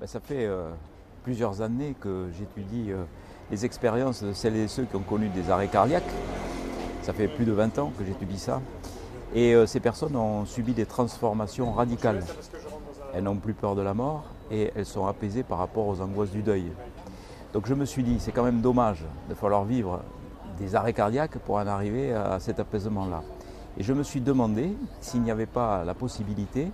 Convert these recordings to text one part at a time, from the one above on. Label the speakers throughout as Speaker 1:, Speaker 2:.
Speaker 1: Ben, ça fait euh, plusieurs années que j'étudie euh, les expériences de celles et ceux qui ont connu des arrêts cardiaques. Ça fait plus de 20 ans que j'étudie ça. Et euh, ces personnes ont subi des transformations radicales. Elles n'ont plus peur de la mort et elles sont apaisées par rapport aux angoisses du deuil. Donc je me suis dit, c'est quand même dommage de falloir vivre des arrêts cardiaques pour en arriver à cet apaisement-là. Et je me suis demandé s'il n'y avait pas la possibilité,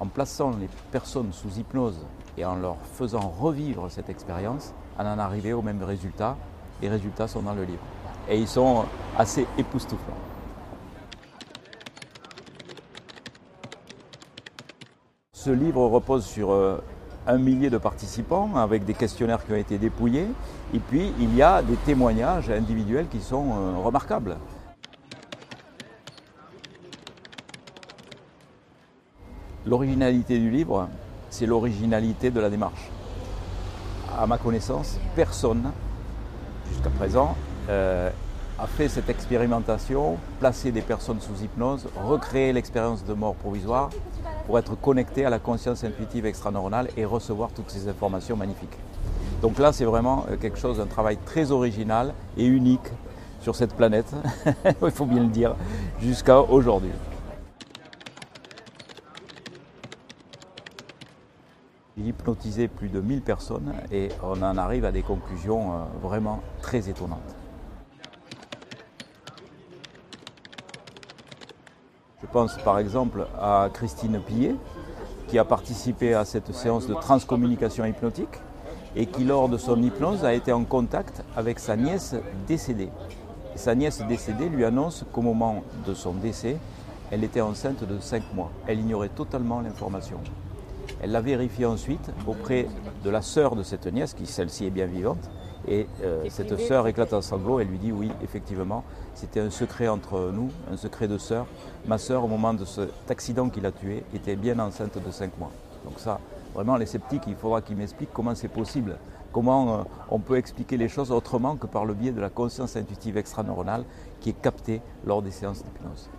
Speaker 1: en plaçant les personnes sous hypnose et en leur faisant revivre cette expérience, à en arriver au même résultat. Les résultats sont dans le livre. Et ils sont assez époustouflants. Ce livre repose sur euh, un millier de participants avec des questionnaires qui ont été dépouillés. Et puis, il y a des témoignages individuels qui sont euh, remarquables. L'originalité du livre, c'est l'originalité de la démarche. À ma connaissance, personne, jusqu'à présent, euh, a fait cette expérimentation, placé des personnes sous hypnose, recréé l'expérience de mort provisoire pour être connecté à la conscience intuitive extraneuronale et recevoir toutes ces informations magnifiques. Donc là, c'est vraiment euh, quelque chose, un travail très original et unique sur cette planète, il faut bien le dire, jusqu'à aujourd'hui. J'ai hypnotisé plus de 1000 personnes et on en arrive à des conclusions euh, vraiment très étonnantes. Je pense par exemple à Christine Pillet, qui a participé à cette séance de transcommunication hypnotique et qui, lors de son hypnose, a été en contact avec sa nièce décédée. sa nièce décédée lui annonce qu'au moment de son décès, elle était enceinte de 5 mois. Elle ignorait totalement l'information. Elle l'a vérifié ensuite auprès de la sœur de cette nièce, qui celle-ci est bien vivante, et euh, cette sœur éclate en sanglots. Elle lui dit oui, effectivement, c'était un secret entre nous, un secret de sœur. Ma sœur, au moment de cet accident qui l'a tuée, était bien enceinte de 5 mois. Donc ça, vraiment, les sceptiques, il faudra qu'ils m'expliquent comment c'est possible. Comment euh, on peut expliquer les choses autrement que par le biais de la conscience intuitive extraneuronale qui est captée lors des séances d'hypnose.